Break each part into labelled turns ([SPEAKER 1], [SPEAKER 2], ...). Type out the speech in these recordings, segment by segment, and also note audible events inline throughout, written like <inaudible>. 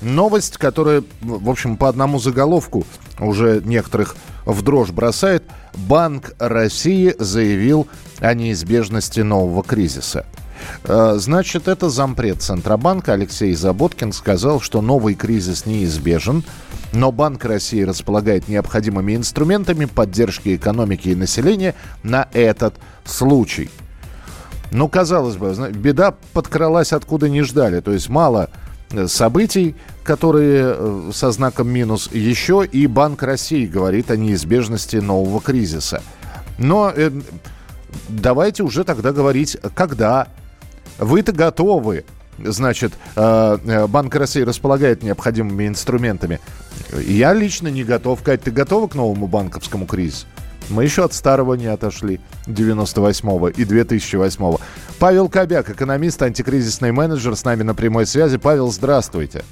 [SPEAKER 1] новость, которая, в общем, по одному заголовку уже некоторых в дрожь бросает. Банк России заявил о неизбежности нового кризиса. Э, Значит, это зампред Центробанка Алексей Заботкин сказал, что новый кризис неизбежен, но Банк России располагает необходимыми инструментами поддержки экономики и населения на этот случай. Ну, казалось бы, беда подкралась откуда не ждали. То есть мало событий, которые э, со знаком минус, еще и Банк России говорит о неизбежности нового кризиса. Но э, давайте уже тогда говорить, когда вы-то готовы. Значит, э, э, Банк России располагает необходимыми инструментами. Я лично не готов. Кать, ты готова к новому банковскому кризису? Мы еще от старого не отошли, 98-го и 2008-го. Павел Кобяк, экономист, антикризисный менеджер, с нами на прямой связи. Павел, здравствуйте.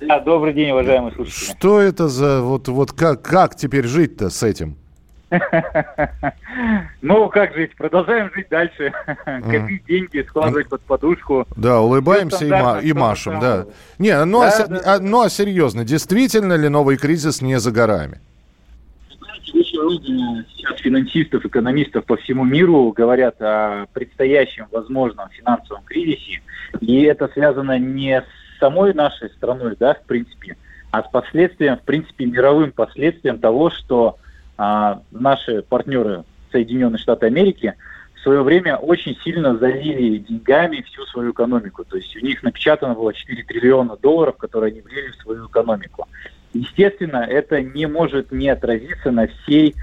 [SPEAKER 2] Да, добрый день, уважаемые слушатели.
[SPEAKER 1] Что это за... Вот, вот как, как теперь жить-то с этим? <laughs>
[SPEAKER 2] Ну, как жить? Продолжаем жить дальше. Копить деньги, складывать под подушку.
[SPEAKER 1] Да, улыбаемся и, и машем, да. Не, ну, а, а- ну а серьезно, действительно ли новый кризис не за горами?
[SPEAKER 2] Очень много сейчас финансистов, экономистов по всему миру говорят о предстоящем возможном финансовом кризисе. И это связано не с самой нашей страной, да, в принципе, а с последствием, в принципе, мировым последствием того, что а, наши партнеры Соединенные Штаты Америки в свое время очень сильно залили деньгами всю свою экономику. То есть у них напечатано было 4 триллиона долларов, которые они влили в свою экономику. Естественно, это не может не отразиться на всей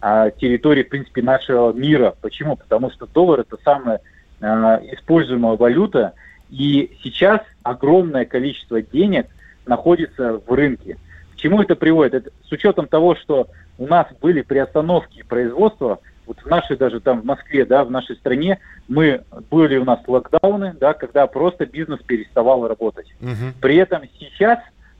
[SPEAKER 2] а, территории, в принципе, нашего мира. Почему? Потому что доллар это самая а, используемая валюта, и сейчас огромное количество денег находится в рынке. К чему это приводит? Это с учетом того, что у нас были приостановки производства, вот в нашей даже там в Москве, да, в нашей стране, мы были у нас локдауны, да, когда просто бизнес переставал работать. При этом сейчас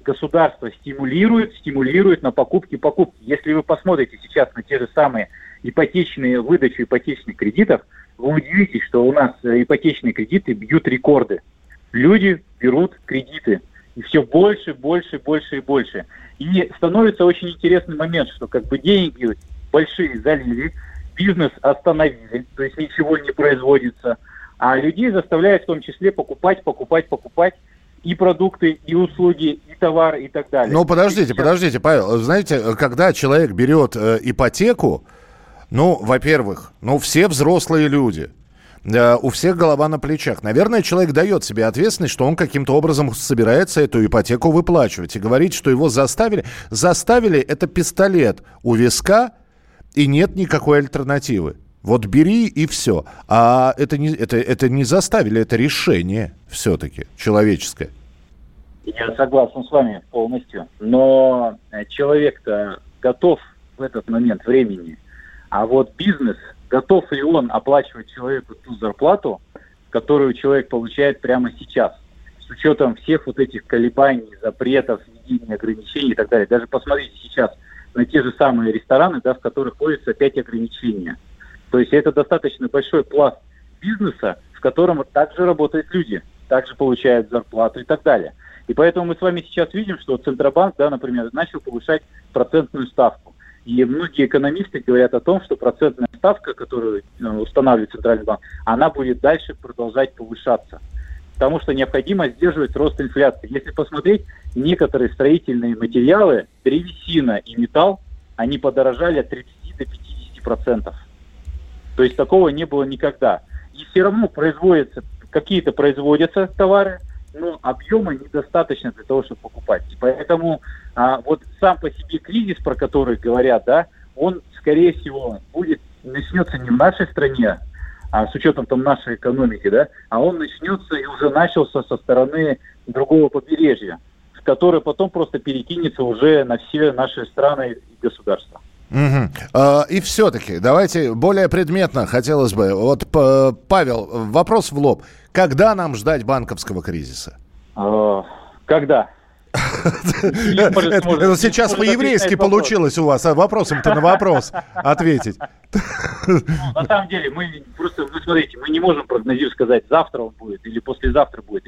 [SPEAKER 2] государство стимулирует, стимулирует на покупки покупки. Если вы посмотрите сейчас на те же самые ипотечные выдачу ипотечных кредитов, вы удивитесь, что у нас э, ипотечные кредиты бьют рекорды. Люди берут кредиты. И все больше, больше, больше и больше. И становится очень интересный момент, что как бы деньги большие залили, бизнес остановили, то есть ничего не производится, а людей заставляют в том числе покупать, покупать, покупать и продукты, и услуги, и товары, и так далее.
[SPEAKER 1] Ну, подождите, подождите, Павел. Знаете, когда человек берет э, ипотеку, ну, во-первых, ну, все взрослые люди. У всех голова на плечах. Наверное, человек дает себе ответственность, что он каким-то образом собирается эту ипотеку выплачивать. И говорить, что его заставили. Заставили – это пистолет у виска, и нет никакой альтернативы. Вот бери и все. А это не, это, это не заставили, это решение все-таки человеческое.
[SPEAKER 2] Я согласен с вами полностью. Но э, человек-то готов в этот момент времени. А вот бизнес, готов ли он оплачивать человеку ту зарплату, которую человек получает прямо сейчас? С учетом всех вот этих колебаний, запретов, введения ограничений и так далее. Даже посмотрите сейчас на те же самые рестораны, да, в которых вводятся опять ограничения. То есть это достаточно большой пласт бизнеса, в котором также работают люди, также получают зарплату и так далее. И поэтому мы с вами сейчас видим, что Центробанк, да, например, начал повышать процентную ставку. И многие экономисты говорят о том, что процентная ставка, которую э, устанавливает Центральный банк, она будет дальше продолжать повышаться. Потому что необходимо сдерживать рост инфляции. Если посмотреть, некоторые строительные материалы, древесина и металл, они подорожали от 30 до 50 процентов. То есть такого не было никогда. И все равно производятся, какие-то производятся товары, но объема недостаточно для того, чтобы покупать. И поэтому а, вот сам по себе кризис, про который говорят, да, он, скорее всего, будет начнется не в нашей стране, а с учетом там нашей экономики, да, а он начнется и уже начался со стороны другого побережья, который потом просто перекинется уже на все наши страны и государства.
[SPEAKER 1] Угу. И все-таки, давайте более предметно хотелось бы. Вот, Павел, вопрос в лоб. Когда нам ждать банковского кризиса?
[SPEAKER 2] А, когда? <laughs>
[SPEAKER 1] Сейчас по-еврейски получилось у вас, а вопросом-то на вопрос ответить.
[SPEAKER 2] Ну, на самом деле, мы просто, вы смотрите, мы не можем прогнозировать, сказать, завтра он будет или послезавтра будет.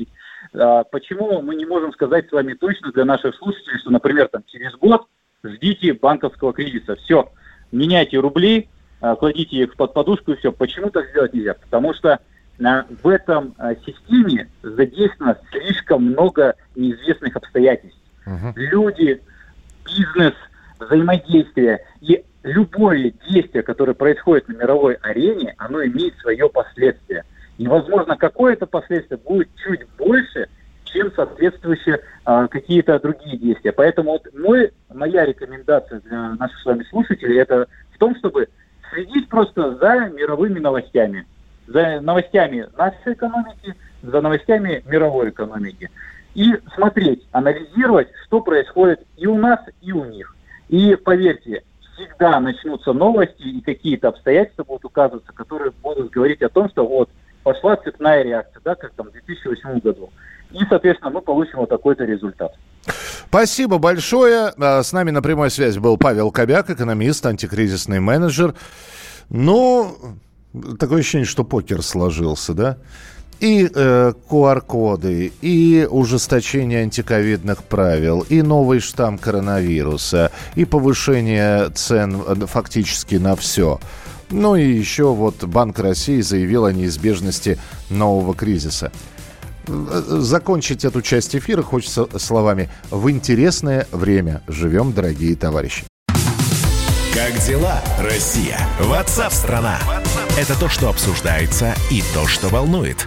[SPEAKER 2] А, почему мы не можем сказать с вами точно для наших слушателей, что, например, там через год ждите банковского кризиса. Все, меняйте рубли, а, кладите их под подушку и все. Почему так сделать нельзя? Потому что в этом а, системе задействовано слишком много неизвестных обстоятельств. Uh-huh. Люди, бизнес, взаимодействие и любое действие, которое происходит на мировой арене, оно имеет свое последствие. И, возможно, какое-то последствие будет чуть больше, чем соответствующие а, какие-то другие действия. Поэтому вот мой, моя рекомендация для наших с вами слушателей это в том, чтобы следить просто за мировыми новостями за новостями нашей экономики, за новостями мировой экономики. И смотреть, анализировать, что происходит и у нас, и у них. И поверьте, всегда начнутся новости и какие-то обстоятельства будут указываться, которые будут говорить о том, что вот пошла цепная реакция, да, как там в 2008 году. И, соответственно, мы получим вот такой-то результат.
[SPEAKER 1] Спасибо большое. А, с нами на прямой связи был Павел Кобяк, экономист, антикризисный менеджер. Ну, Такое ощущение, что покер сложился, да? И э, QR-коды, и ужесточение антиковидных правил, и новый штамм коронавируса, и повышение цен э, фактически на все. Ну и еще вот Банк России заявил о неизбежности нового кризиса. Закончить эту часть эфира хочется словами «В интересное время живем, дорогие товарищи».
[SPEAKER 3] Как дела, Россия? Ватсап-страна! Это то, что обсуждается и то, что волнует.